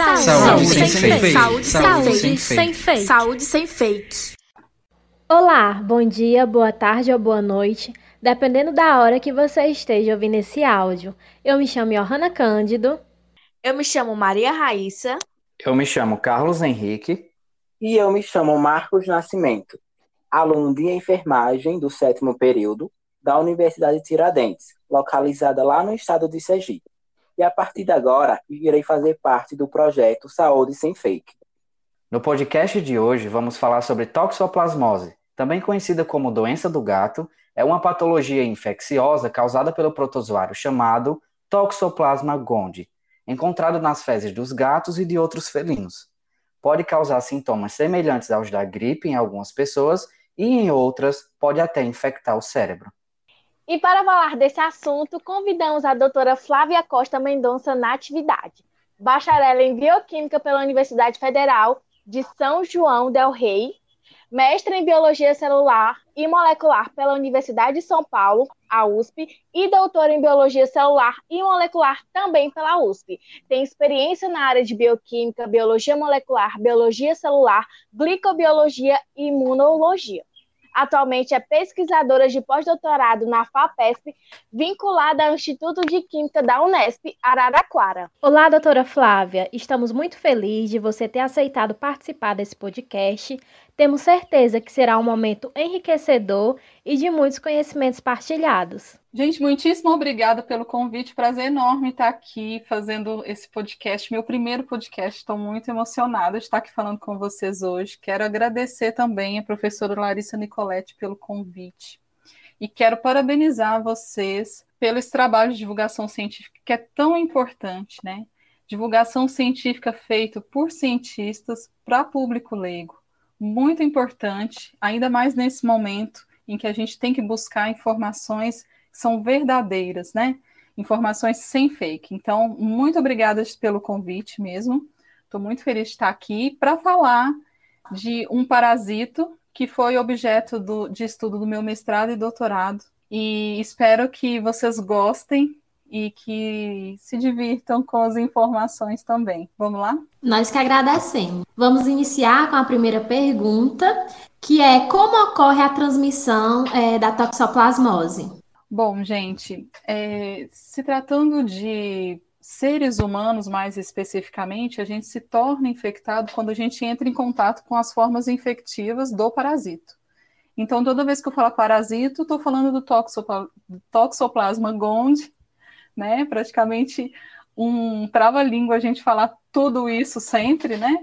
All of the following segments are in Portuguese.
Saúde, saúde sem, sem fake. Saúde, saúde sem fake. Saúde sem fake. Olá, bom dia, boa tarde ou boa noite, dependendo da hora que você esteja ouvindo esse áudio. Eu me chamo Johanna Cândido. Eu me chamo Maria Raíssa. Eu me chamo Carlos Henrique. E eu me chamo Marcos Nascimento, aluno de enfermagem do sétimo período da Universidade Tiradentes, localizada lá no estado de Sergipe e a partir de agora irei fazer parte do projeto Saúde Sem Fake. No podcast de hoje vamos falar sobre toxoplasmose, também conhecida como doença do gato, é uma patologia infecciosa causada pelo protozoário chamado Toxoplasma gondii, encontrado nas fezes dos gatos e de outros felinos. Pode causar sintomas semelhantes aos da gripe em algumas pessoas e em outras pode até infectar o cérebro. E para falar desse assunto, convidamos a doutora Flávia Costa Mendonça na atividade, bacharel em Bioquímica pela Universidade Federal de São João del Rei, mestre em Biologia Celular e Molecular pela Universidade de São Paulo, a USP, e doutora em Biologia Celular e Molecular também pela USP. Tem experiência na área de Bioquímica, Biologia Molecular, Biologia Celular, Glicobiologia e Imunologia. Atualmente é pesquisadora de pós-doutorado na FAPESP, vinculada ao Instituto de Química da Unesp, Araraquara. Olá, doutora Flávia. Estamos muito felizes de você ter aceitado participar desse podcast. Temos certeza que será um momento enriquecedor e de muitos conhecimentos partilhados. Gente, muitíssimo obrigada pelo convite. Prazer enorme estar aqui fazendo esse podcast, meu primeiro podcast. Estou muito emocionada de estar aqui falando com vocês hoje. Quero agradecer também a professora Larissa Nicoletti pelo convite. E quero parabenizar vocês pelo esse trabalho de divulgação científica que é tão importante, né? Divulgação científica feita por cientistas para público leigo. Muito importante, ainda mais nesse momento em que a gente tem que buscar informações são verdadeiras, né? Informações sem fake. Então, muito obrigada pelo convite mesmo. Estou muito feliz de estar aqui para falar de um parasito que foi objeto do, de estudo do meu mestrado e doutorado. E espero que vocês gostem e que se divirtam com as informações também. Vamos lá? Nós que agradecemos. Vamos iniciar com a primeira pergunta, que é como ocorre a transmissão é, da toxoplasmose? Bom, gente, é, se tratando de seres humanos mais especificamente, a gente se torna infectado quando a gente entra em contato com as formas infectivas do parasito. Então, toda vez que eu falo parasito, estou falando do toxopla toxoplasma gondii, né? Praticamente um trava-língua a gente falar tudo isso sempre, né?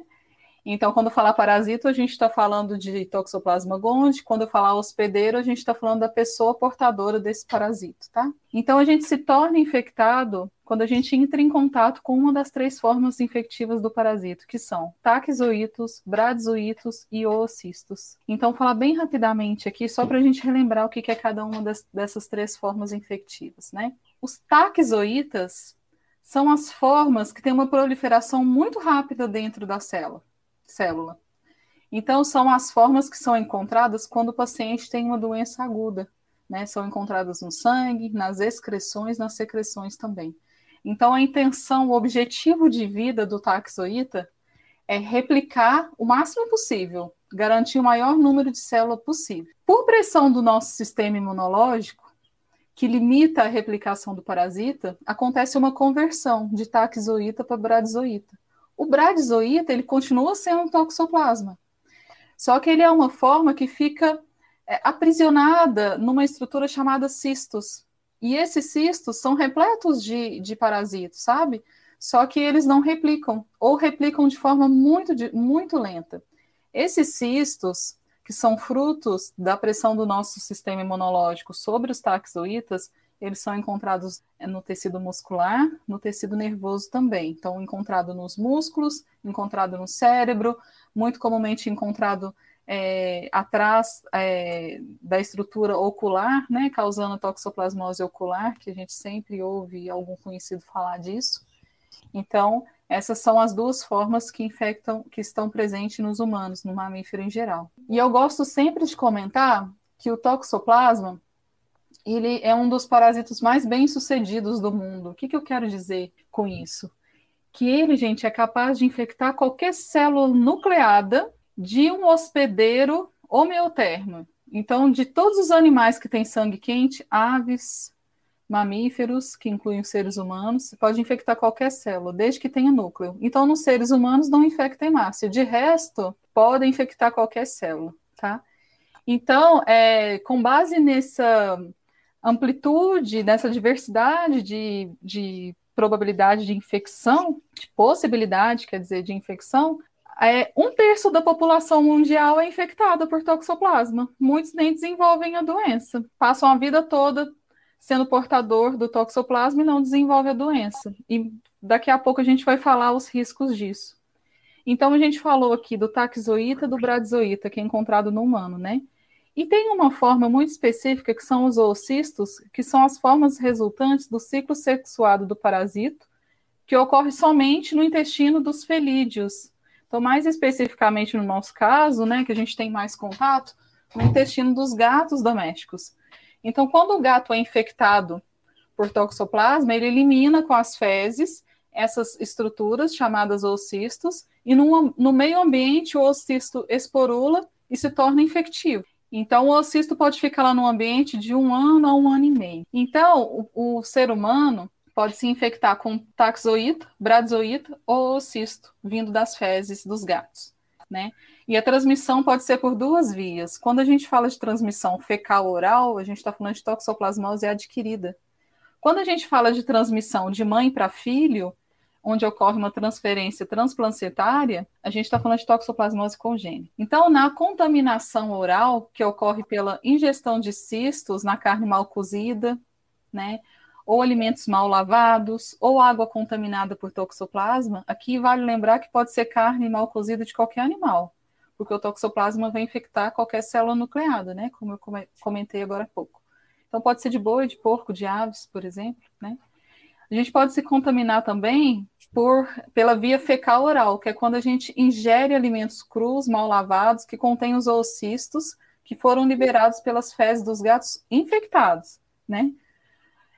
Então, quando falar parasito, a gente está falando de Toxoplasma gondii. Quando falar hospedeiro, a gente está falando da pessoa portadora desse parasito, tá? Então, a gente se torna infectado quando a gente entra em contato com uma das três formas infectivas do parasito, que são taquizoítos, bradizoítos e oocistos. Então, falar bem rapidamente aqui, só para a gente relembrar o que é cada uma das, dessas três formas infectivas, né? Os taquizoítas são as formas que têm uma proliferação muito rápida dentro da célula. Então, são as formas que são encontradas quando o paciente tem uma doença aguda, né? São encontradas no sangue, nas excreções, nas secreções também. Então, a intenção, o objetivo de vida do taxoíta é replicar o máximo possível, garantir o maior número de células possível. Por pressão do nosso sistema imunológico, que limita a replicação do parasita, acontece uma conversão de taxoíta para bradizoíta. O bradizoíta, ele continua sendo um toxoplasma. Só que ele é uma forma que fica é, aprisionada numa estrutura chamada cistos. E esses cistos são repletos de, de parasitos, sabe? Só que eles não replicam, ou replicam de forma muito, muito lenta. Esses cistos, que são frutos da pressão do nosso sistema imunológico sobre os taxoítas, eles são encontrados no tecido muscular, no tecido nervoso também. Então, encontrado nos músculos, encontrado no cérebro, muito comumente encontrado é, atrás é, da estrutura ocular, né, causando toxoplasmose ocular, que a gente sempre ouve algum conhecido falar disso. Então, essas são as duas formas que infectam, que estão presentes nos humanos, no mamífero em geral. E eu gosto sempre de comentar que o toxoplasma ele é um dos parasitos mais bem sucedidos do mundo. O que, que eu quero dizer com isso? que ele, gente, é capaz de infectar qualquer célula nucleada de um hospedeiro homeotermo. Então, de todos os animais que têm sangue quente, aves, mamíferos, que incluem os seres humanos, pode infectar qualquer célula, desde que tenha núcleo. Então, nos seres humanos não infecta hemácia. De resto, pode infectar qualquer célula, tá? Então, é, com base nessa amplitude, nessa diversidade de, de probabilidade de infecção, de possibilidade, quer dizer, de infecção, é, um terço da população mundial é infectada por toxoplasma. Muitos nem desenvolvem a doença, passam a vida toda sendo portador do toxoplasma e não desenvolve a doença. E daqui a pouco a gente vai falar os riscos disso. Então a gente falou aqui do taxoíta, do bradizoíta, que é encontrado no humano, né? E tem uma forma muito específica que são os oocistos, que são as formas resultantes do ciclo sexuado do parasito, que ocorre somente no intestino dos felídeos. Então, mais especificamente no nosso caso, né, que a gente tem mais contato, no intestino dos gatos domésticos. Então, quando o gato é infectado por toxoplasma, ele elimina com as fezes essas estruturas chamadas oocistos, e no, no meio ambiente o oocisto esporula e se torna infectivo. Então, o ocisto pode ficar lá no ambiente de um ano a um ano e meio. Então, o, o ser humano pode se infectar com taxoíta, bradizoíta ou ocisto, vindo das fezes dos gatos, né? E a transmissão pode ser por duas vias. Quando a gente fala de transmissão fecal-oral, a gente está falando de toxoplasmose adquirida. Quando a gente fala de transmissão de mãe para filho, onde ocorre uma transferência transplacentária, a gente está falando de toxoplasmose congênita. Então, na contaminação oral, que ocorre pela ingestão de cistos na carne mal cozida, né, ou alimentos mal lavados, ou água contaminada por toxoplasma, aqui vale lembrar que pode ser carne mal cozida de qualquer animal, porque o toxoplasma vai infectar qualquer célula nucleada, né, como eu comentei agora há pouco. Então, pode ser de boi, de porco, de aves, por exemplo, né? A gente pode se contaminar também por, pela via fecal oral, que é quando a gente ingere alimentos crus, mal lavados, que contêm os oocistos que foram liberados pelas fezes dos gatos infectados, né?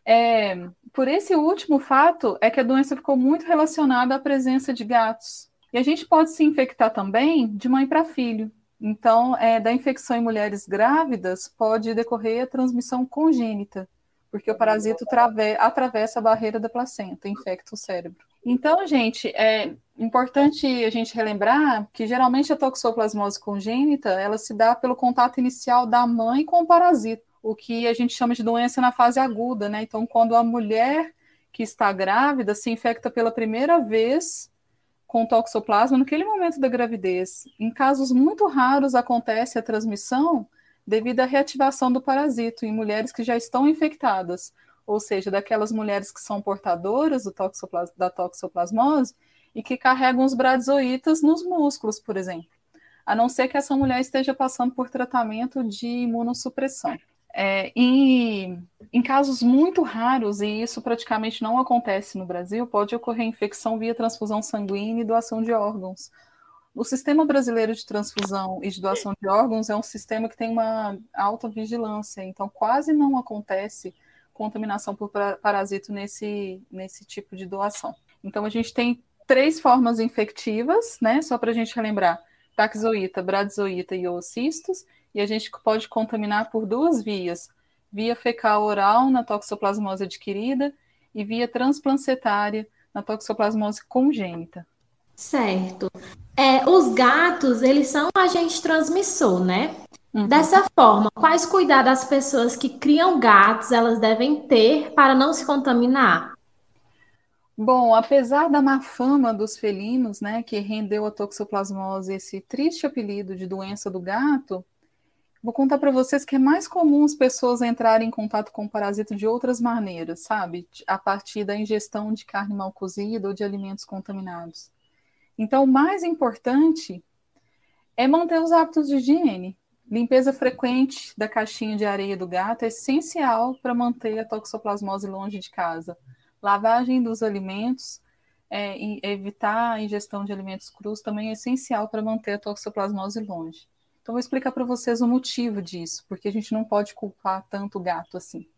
É, por esse último fato é que a doença ficou muito relacionada à presença de gatos. E a gente pode se infectar também de mãe para filho. Então, é, da infecção em mulheres grávidas pode decorrer a transmissão congênita, porque o parasito atravessa a barreira da placenta, infecta o cérebro. Então, gente, é importante a gente relembrar que geralmente a toxoplasmose congênita ela se dá pelo contato inicial da mãe com o parasito, o que a gente chama de doença na fase aguda, né? Então, quando a mulher que está grávida se infecta pela primeira vez com toxoplasma naquele momento da gravidez. Em casos muito raros acontece a transmissão devido à reativação do parasito em mulheres que já estão infectadas, ou seja, daquelas mulheres que são portadoras toxoplas da toxoplasmose e que carregam os bradizoítas nos músculos, por exemplo, a não ser que essa mulher esteja passando por tratamento de imunossupressão. É, em, em casos muito raros, e isso praticamente não acontece no Brasil, pode ocorrer infecção via transfusão sanguínea e doação de órgãos, o sistema brasileiro de transfusão e de doação de órgãos é um sistema que tem uma alta vigilância, então quase não acontece contaminação por parasito nesse, nesse tipo de doação. Então a gente tem três formas infectivas, né? Só para a gente relembrar: taxoíta, bradizoíta e oocistos, e a gente pode contaminar por duas vias: via fecal oral na toxoplasmose adquirida e via transplacentária na toxoplasmose congênita. Certo. É, os gatos, eles são agente transmissor, né? Uhum. Dessa forma, quais cuidados as pessoas que criam gatos elas devem ter para não se contaminar? Bom, apesar da má fama dos felinos, né, que rendeu a toxoplasmose esse triste apelido de doença do gato, vou contar para vocês que é mais comum as pessoas entrarem em contato com o parasito de outras maneiras, sabe? A partir da ingestão de carne mal cozida ou de alimentos contaminados. Então, o mais importante é manter os hábitos de higiene. Limpeza frequente da caixinha de areia do gato é essencial para manter a toxoplasmose longe de casa. Lavagem dos alimentos, é, evitar a ingestão de alimentos crus também é essencial para manter a toxoplasmose longe. Então, vou explicar para vocês o motivo disso, porque a gente não pode culpar tanto o gato assim.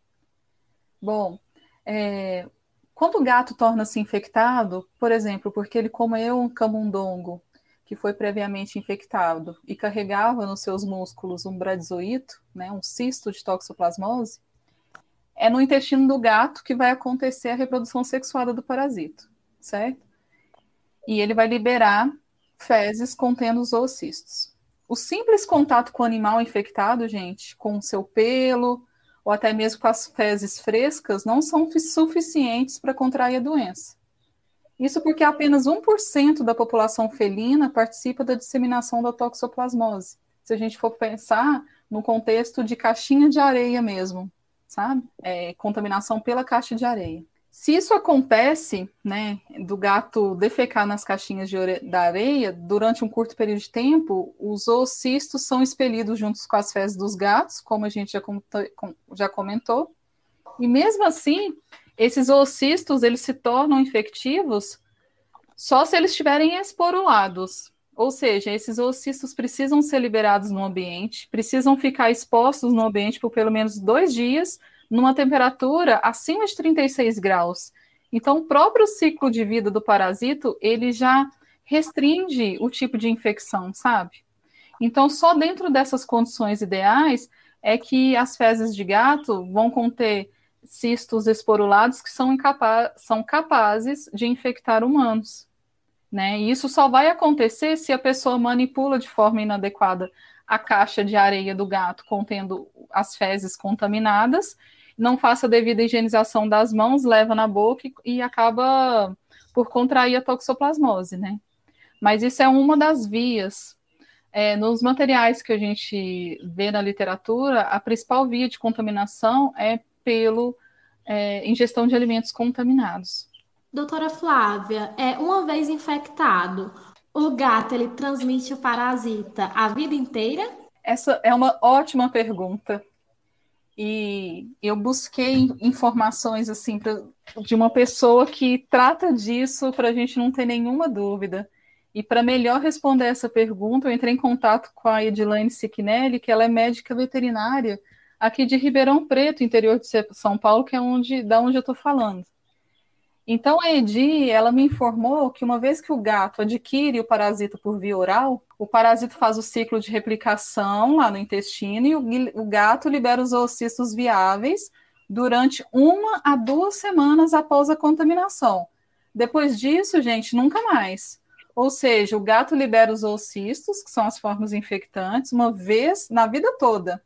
Bom, é, Quando o gato torna-se infectado, por exemplo, porque ele comeu um camundongo que foi previamente infectado e carregava nos seus músculos um bradizoito, né, um cisto de toxoplasmose, é no intestino do gato que vai acontecer a reprodução sexuada do parasito, certo? E ele vai liberar fezes contendo os oocistos. O simples contato com o animal infectado, gente, com o seu pelo, ou até mesmo com as fezes frescas, não são suficientes para contrair a doença. Isso porque apenas 1% da população felina participa da disseminação da toxoplasmose. Se a gente for pensar no contexto de caixinha de areia mesmo, sabe? É, contaminação pela caixa de areia. Se isso acontece, né, do gato defecar nas caixinhas de da areia, durante um curto período de tempo, os oocistos são expelidos juntos com as fezes dos gatos, como a gente já, já comentou. E mesmo assim, esses oocistos, eles se tornam infectivos só se eles estiverem esporulados. Ou seja, esses oocistos precisam ser liberados no ambiente, precisam ficar expostos no ambiente por pelo menos dois dias numa temperatura acima de 36 graus. Então, o próprio ciclo de vida do parasito, ele já restringe o tipo de infecção, sabe? Então, só dentro dessas condições ideais é que as fezes de gato vão conter cistos esporulados que são, são capazes de infectar humanos. Né? E isso só vai acontecer se a pessoa manipula de forma inadequada a caixa de areia do gato contendo as fezes contaminadas não faça a devida higienização das mãos, leva na boca e, e acaba por contrair a toxoplasmose, né? Mas isso é uma das vias. É, nos materiais que a gente vê na literatura, a principal via de contaminação é pelo é, ingestão de alimentos contaminados. Doutora Flávia, é, uma vez infectado, o gato ele transmite o parasita a vida inteira? Essa é uma ótima pergunta e eu busquei informações assim pra, de uma pessoa que trata disso para a gente não ter nenhuma dúvida. E para melhor responder essa pergunta, eu entrei em contato com a Edilane Siquinelli, que ela é médica veterinária aqui de Ribeirão Preto, interior de São Paulo, que é onde, da onde eu estou falando. Então, a Edi, ela me informou que uma vez que o gato adquire o parasita por via oral, o parasito faz o ciclo de replicação lá no intestino e o, o gato libera os oocistos viáveis durante uma a duas semanas após a contaminação. Depois disso, gente, nunca mais. Ou seja, o gato libera os oocistos, que são as formas infectantes, uma vez na vida toda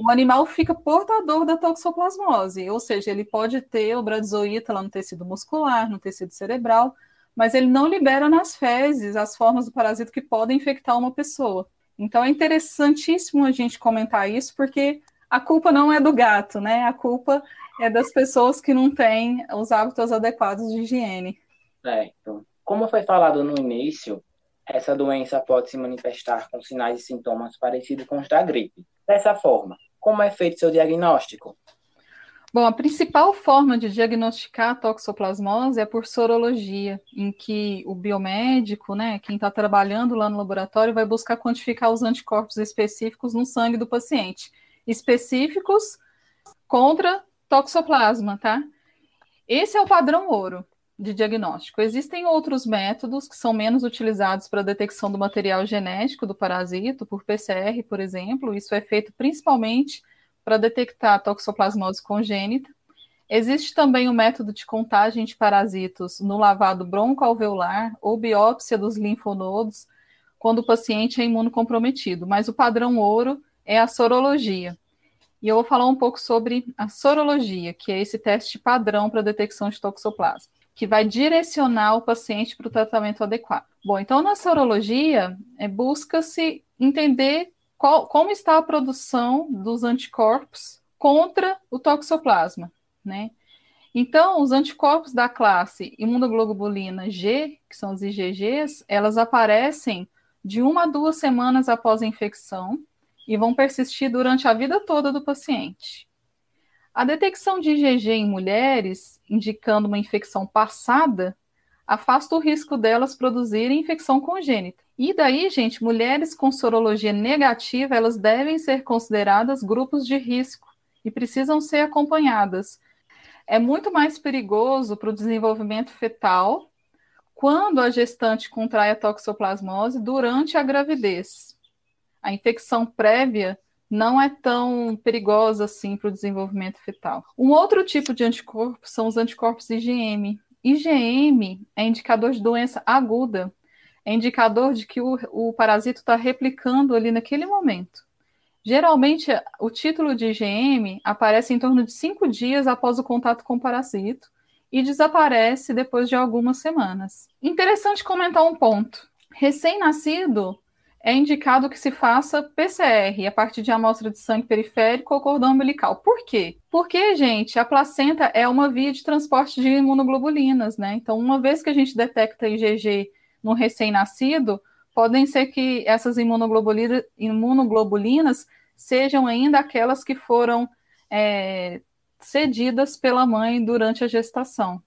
o animal fica portador da toxoplasmose, ou seja, ele pode ter o bradizoíta lá no tecido muscular, no tecido cerebral, mas ele não libera nas fezes as formas do parasito que podem infectar uma pessoa. Então é interessantíssimo a gente comentar isso, porque a culpa não é do gato, né? A culpa é das pessoas que não têm os hábitos adequados de higiene. Certo. Como foi falado no início, essa doença pode se manifestar com sinais e sintomas parecidos com os da gripe. Dessa forma, como é feito seu diagnóstico? Bom, a principal forma de diagnosticar a toxoplasmose é por sorologia, em que o biomédico, né, quem está trabalhando lá no laboratório, vai buscar quantificar os anticorpos específicos no sangue do paciente, específicos contra toxoplasma, tá? Esse é o padrão ouro de diagnóstico. Existem outros métodos que são menos utilizados para a detecção do material genético do parasito, por PCR, por exemplo. Isso é feito principalmente para detectar toxoplasmose congênita. Existe também o método de contagem de parasitos no lavado broncoalveolar ou biópsia dos linfonodos, quando o paciente é imunocomprometido, mas o padrão ouro é a sorologia. E eu vou falar um pouco sobre a sorologia, que é esse teste padrão para detecção de toxoplasma que vai direcionar o paciente para o tratamento adequado. Bom, então na sorologia, é, busca-se entender qual, como está a produção dos anticorpos contra o toxoplasma, né? Então, os anticorpos da classe imunoglobulina G, que são os IgGs, elas aparecem de uma a duas semanas após a infecção e vão persistir durante a vida toda do paciente. A detecção de IgG em mulheres, indicando uma infecção passada, afasta o risco delas produzirem infecção congênita. E daí, gente, mulheres com sorologia negativa, elas devem ser consideradas grupos de risco e precisam ser acompanhadas. é muito mais perigoso para o desenvolvimento fetal quando a gestante contrai a toxoplasmose durante a gravidez. A infecção prévia não é tão perigosa assim para o desenvolvimento fetal. Um outro tipo de anticorpo são os anticorpos IgM. IgM é indicador de doença aguda, é indicador de que o, o parasito está replicando ali naquele momento. Geralmente, o título de IgM aparece em torno de cinco dias após o contato com o parasito e desaparece depois de algumas semanas. Interessante comentar um ponto. Recém-nascido é indicado que se faça PCR a partir de amostra de sangue periférico ou cordão umbilical. Por quê? Porque, gente, a placenta é uma via de transporte de imunoglobulinas, né? Então, uma vez que a gente detecta IgG no recém-nascido, podem ser que essas imunoglobulinas, imunoglobulinas sejam ainda aquelas que foram é, cedidas pela mãe durante a gestação.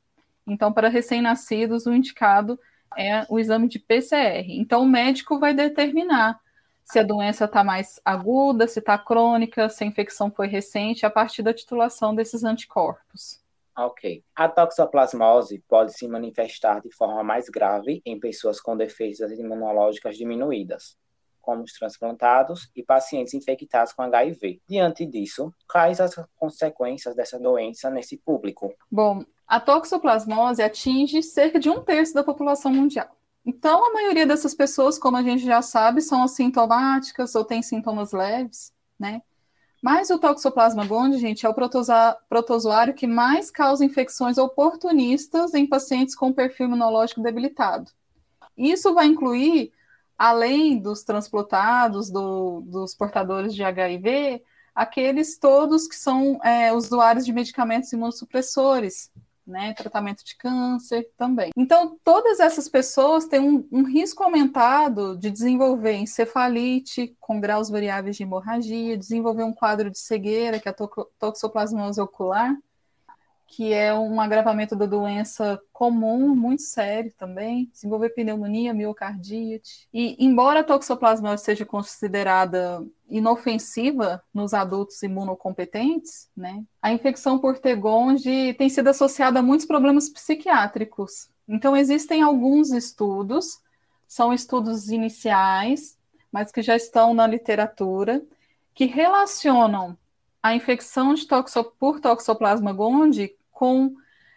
Então, para recém-nascidos, o indicado é o exame de PCR. Então, o médico vai determinar se a doença está mais aguda, se está crônica, se a infecção foi recente, a partir da titulação desses anticorpos. Ok. A toxoplasmose pode se manifestar de forma mais grave em pessoas com defesas imunológicas diminuídas, como os transplantados e pacientes infectados com HIV. Diante disso, quais as consequências dessa doença nesse público? Bom, a toxoplasmose atinge cerca de um terço da população mundial. Então, a maioria dessas pessoas, como a gente já sabe, são assintomáticas ou têm sintomas leves, né? Mas o Toxoplasma gondii, gente, é o protozoário que mais causa infecções oportunistas em pacientes com perfil imunológico debilitado. Isso vai incluir, além dos transplantados, do, dos portadores de HIV, aqueles todos que são é, usuários de medicamentos imunossupressores, né, tratamento de câncer também. Então, todas essas pessoas têm um, um, risco aumentado de desenvolver encefalite com graus variáveis de hemorragia, desenvolver um quadro de cegueira, que é a toxoplasmose ocular, que é um agravamento da doença comum, muito sério também, desenvolver pneumonia, miocardite. E embora a toxoplasmose seja considerada inofensiva nos adultos imunocompetentes, né, a infecção por Tegonde tem sido associada a muitos problemas psiquiátricos. Então existem alguns estudos, são estudos iniciais, mas que já estão na literatura, que relacionam a infecção toxo, por toxoplasma gondii com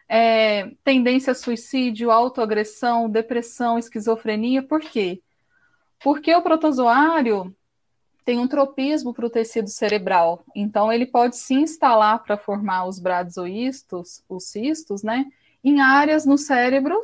é, tendência a suicídio, autoagressão, depressão, esquizofrenia. Por quê? Porque o protozoário tem um tropismo para o tecido cerebral, então ele pode se instalar para formar os bradizoístos, os cistos, né, em áreas no cérebro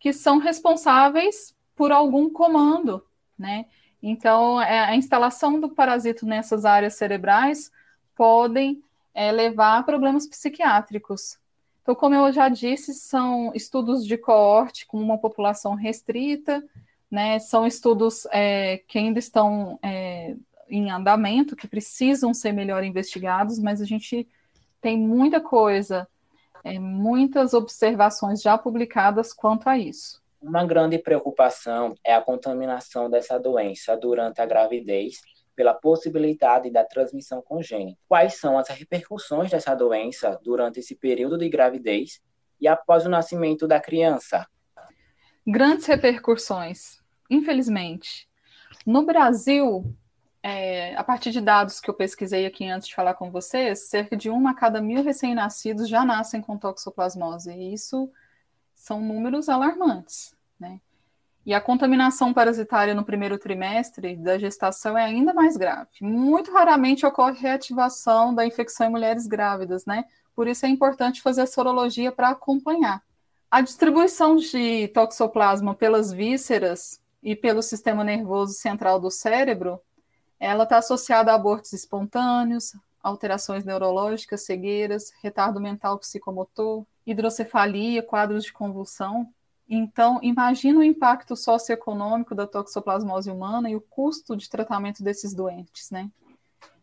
que são responsáveis por algum comando, né? Então, é, a instalação do parasito nessas áreas cerebrais podem é, levar a problemas psiquiátricos. Então, como eu já disse, são estudos de coorte com uma população restrita, né? São estudos é, que ainda estão é, em andamento, que precisam ser melhor investigados, mas a gente tem muita coisa, é, muitas observações já publicadas quanto a isso. Uma grande preocupação é a contaminação dessa doença durante a gravidez pela possibilidade da transmissão congênita. Quais são as repercussões dessa doença durante esse período de gravidez e após o nascimento da criança? Grandes repercussões, infelizmente. No Brasil, é, a partir de dados que eu pesquisei aqui antes de falar com vocês, cerca de uma a cada mil recém-nascidos já nascem com toxoplasmose. E isso são números alarmantes, né? E a contaminação parasitária no primeiro trimestre da gestação é ainda mais grave. Muito raramente ocorre reativação da infecção em mulheres grávidas, né? Por isso é importante fazer a sorologia para acompanhar. A distribuição de toxoplasma pelas vísceras e pelo sistema nervoso central do cérebro, ela está associada a abortos espontâneos, alterações neurológicas, cegueiras, retardo mental psicomotor, hidrocefalia, quadros de convulsão, então, imagina o impacto socioeconômico da toxoplasmose humana e o custo de tratamento desses doentes, né?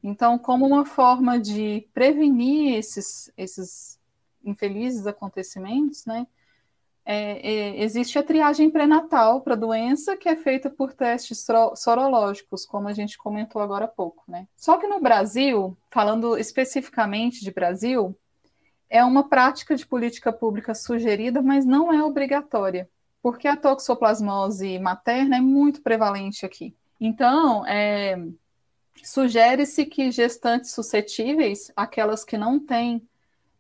Então, como uma forma de prevenir esses, esses infelizes acontecimentos, né? É, é, existe a triagem pré-natal para doença, que é feita por testes sorológicos, como a gente comentou agora há pouco, né? Só que no Brasil, falando especificamente de Brasil, é uma prática de política pública sugerida, mas não é obrigatória, porque a toxoplasmose materna é muito prevalente aqui. Então, é, sugere-se que gestantes suscetíveis, aquelas que não têm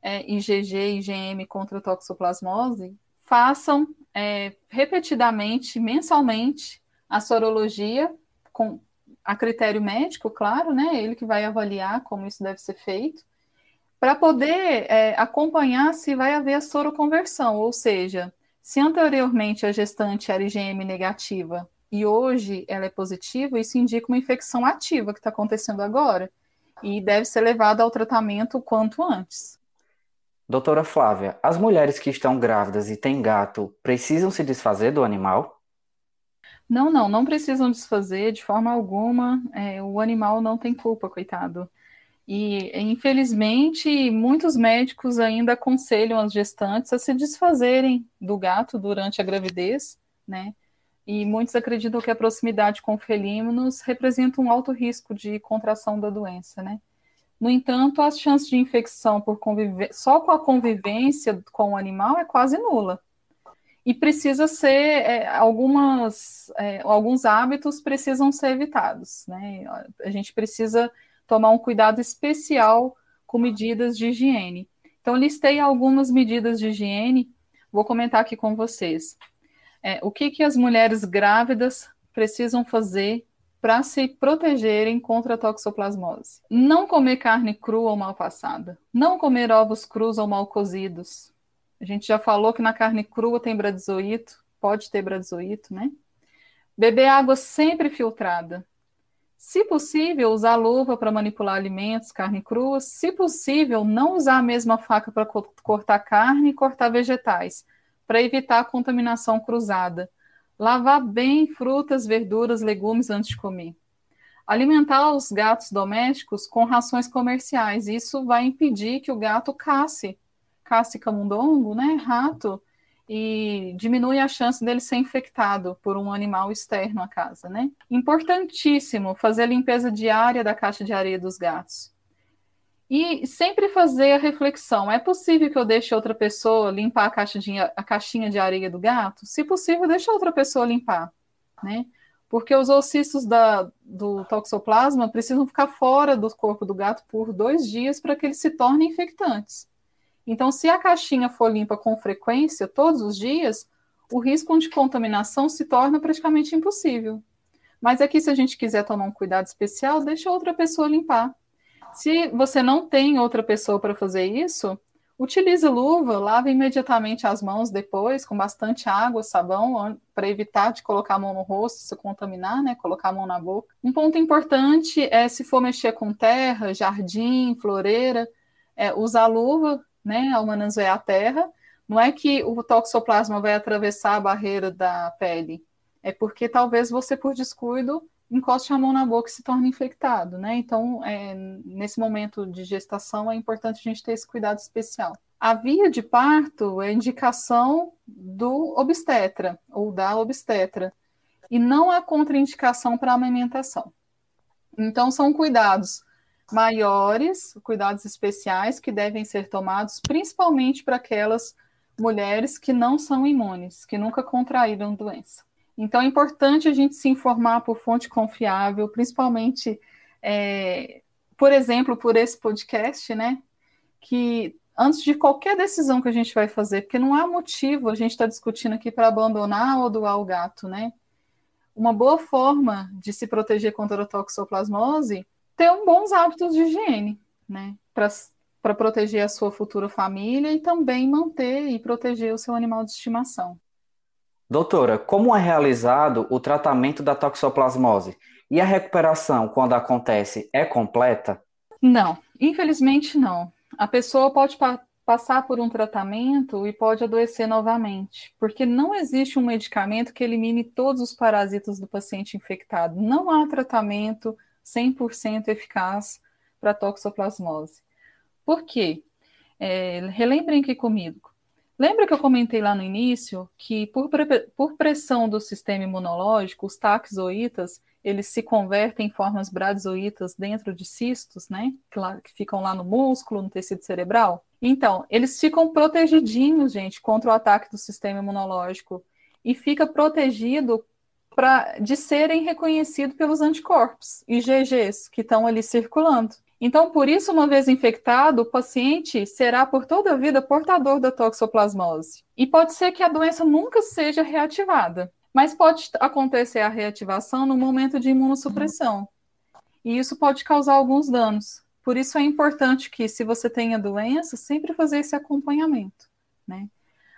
é, IgG IgM contra a toxoplasmose, façam é, repetidamente, mensalmente, a sorologia, com, a critério médico, claro, né? Ele que vai avaliar como isso deve ser feito, para poder é, acompanhar se vai haver a soroconversão, ou seja, se anteriormente a gestante era IgM negativa e hoje ela é positiva, isso indica uma infecção ativa que está acontecendo agora e deve ser levada ao tratamento o quanto antes. Doutora Flávia, as mulheres que estão grávidas e têm gato precisam se desfazer do animal? Não, não, não precisam desfazer de forma alguma. É, o animal não tem culpa, coitado. E, infelizmente, muitos médicos ainda aconselham as gestantes a se desfazerem do gato durante a gravidez, né? E muitos acreditam que a proximidade com felinos representa um alto risco de contração da doença, né? No entanto, as chances de infecção por conviver só com a convivência com o animal é quase nula. E precisa ser é, algumas é, alguns hábitos precisam ser evitados, né? A gente precisa tomar um cuidado especial com medidas de higiene. Então, listei algumas medidas de higiene, vou comentar aqui com vocês. É, o que, que as mulheres grávidas precisam fazer para se protegerem contra a toxoplasmose. Não comer carne crua ou mal passada. Não comer ovos crus ou mal cozidos. A gente já falou que na carne crua tem bradizoito, pode ter bradizoito, né? Beber água sempre filtrada. Se possível, usar luva para manipular alimentos, carne crua. Se possível, não usar a mesma faca para cortar carne e cortar vegetais, para evitar a contaminação cruzada Lavar bem frutas, verduras, legumes antes de comer. Alimentar os gatos domésticos com rações comerciais. Isso vai impedir que o gato casse, casse camundongo, né, rato, e diminui a chance dele ser infectado por um animal externo à casa, né? Importantíssimo fazer a limpeza diária da caixa de areia dos gatos. E sempre fazer a reflexão: é possível que eu deixe outra pessoa limpar a, caixa de, a caixinha de areia do gato? Se possível, deixe outra pessoa limpar, né? Porque os ossitos da, do toxoplasma precisam ficar fora do corpo do gato por dois dias para que eles se tornem infectantes. Então, se a caixinha for limpa com frequência, todos os dias, o risco de contaminação se torna praticamente impossível. Mas aqui, se a gente quiser tomar um cuidado especial, deixa outra pessoa limpar se você não tem outra pessoa para fazer isso, utilize luva, lave imediatamente as mãos depois com bastante água, sabão, para evitar de colocar a mão no rosto, se contaminar, né? Colocar a mão na boca. Um ponto importante é se for mexer com terra, jardim, floreira, é usar luva, né? Ao manusear a terra. Não é que o toxoplasma vai atravessar a barreira da pele, é porque talvez você, por descuido, encoste a mão na boca e se torne infectado, né? Então, é, nesse momento de gestação, é importante a gente ter esse cuidado especial. A via de parto é indicação do obstetra ou da obstetra e não há contraindicação para a amamentação. Então, são cuidados maiores, cuidados especiais que devem ser tomados, principalmente para aquelas mulheres que não são imunes, que nunca contraíram doença. Então é importante a gente se informar por fonte confiável, principalmente, é, por exemplo, por esse podcast, né? Que antes de qualquer decisão que a gente vai fazer, porque não há motivo a gente estar tá discutindo aqui para abandonar ou doar o gato, né? Uma boa forma de se proteger contra a toxoplasmose ter um bons hábitos de higiene, né? Para proteger a sua futura família e também manter e proteger o seu animal de estimação. Doutora, como é realizado o tratamento da toxoplasmose? E a recuperação, quando acontece, é completa? Não, infelizmente não. A pessoa pode pa passar por um tratamento e pode adoecer novamente, porque não existe um medicamento que elimine todos os parasitas do paciente infectado. Não há tratamento 100% eficaz para toxoplasmose. Por quê? É, relembrem aqui comigo. Lembra que eu comentei lá no início que por, por pressão do sistema imunológico, os taxoítas, eles se convertem em formas bradizoítas dentro de cistos, né? Que, lá, que ficam lá no músculo, no tecido cerebral. Então, eles ficam protegidinhos, gente, contra o ataque do sistema imunológico e fica protegido pra, de serem reconhecidos pelos anticorpos, IgGs, que estão ali circulando. Então, por isso, uma vez infectado, o paciente será por toda a vida portador da toxoplasmose. E pode ser que a doença nunca seja reativada, mas pode acontecer a reativação no momento de imunossupressão. E isso pode causar alguns danos. Por isso é importante que, se você tem a doença, sempre fazer esse acompanhamento, né?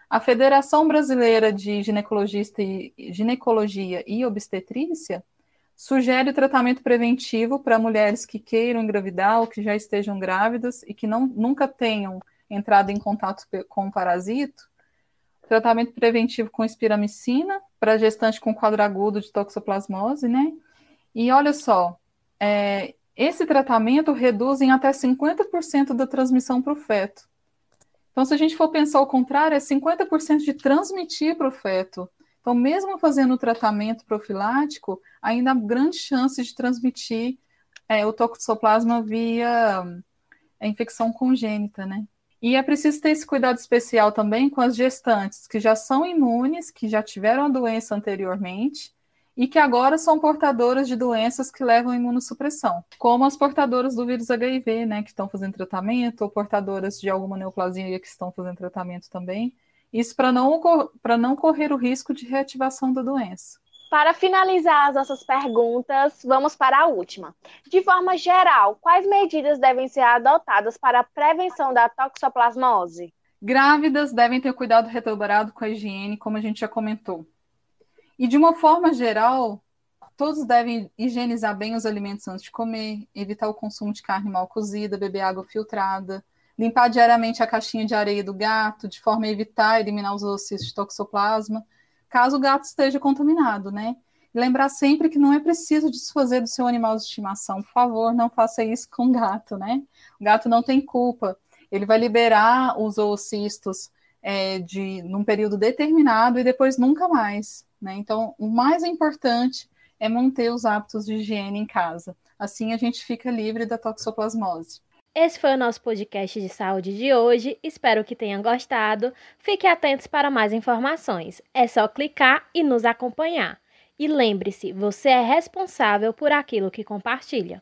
A Federação Brasileira de e, Ginecologia e Obstetrícia sugere tratamento preventivo para mulheres que queiram engravidar ou que já estejam grávidas e que não, nunca tenham entrado em contato com o parasito. Tratamento preventivo com espiramicina para gestante com quadro agudo de toxoplasmose, né? E olha só, é, esse tratamento reduz em até 50% da transmissão para o feto. Então, se a gente for pensar ao contrário, é 50% de transmitir para o feto. Então, mesmo fazendo o tratamento profilático, ainda há grande chance de transmitir é, o toxoplasma via a é, infecção congênita, né? E é preciso ter esse cuidado especial também com as gestantes que já são imunes, que já tiveram a doença anteriormente e que agora são portadoras de doenças que levam à imunossupressão, como as portadoras do vírus HIV, né, que estão fazendo tratamento, ou portadoras de alguma neoplasia que estão fazendo tratamento também. Isso para não, não correr o risco de reativação da doença. Para finalizar as nossas perguntas, vamos para a última. De forma geral, quais medidas devem ser adotadas para a prevenção da toxoplasmose? Grávidas devem ter cuidado redobrado com a higiene, como a gente já comentou. E de uma forma geral, todos devem higienizar bem os alimentos antes de comer, evitar o consumo de carne mal cozida, beber água filtrada, limpar diariamente a caixinha de areia do gato, de forma a evitar eliminar os ocistos de toxoplasma, caso o gato esteja contaminado, né? lembrar sempre que não é preciso desfazer do seu animal de estimação. Por favor, não faça isso com o gato, né? O gato não tem culpa. Ele vai liberar os oocistos é, de num período determinado e depois nunca mais. Né? Então, o mais importante é manter os hábitos de higiene em casa. Assim a gente fica livre da toxoplasmose. Esse foi o nosso podcast de saúde de hoje. Espero que tenham gostado. Fiquem atentos para mais informações. É só clicar e nos acompanhar. E lembre-se, você é responsável por aquilo que compartilha.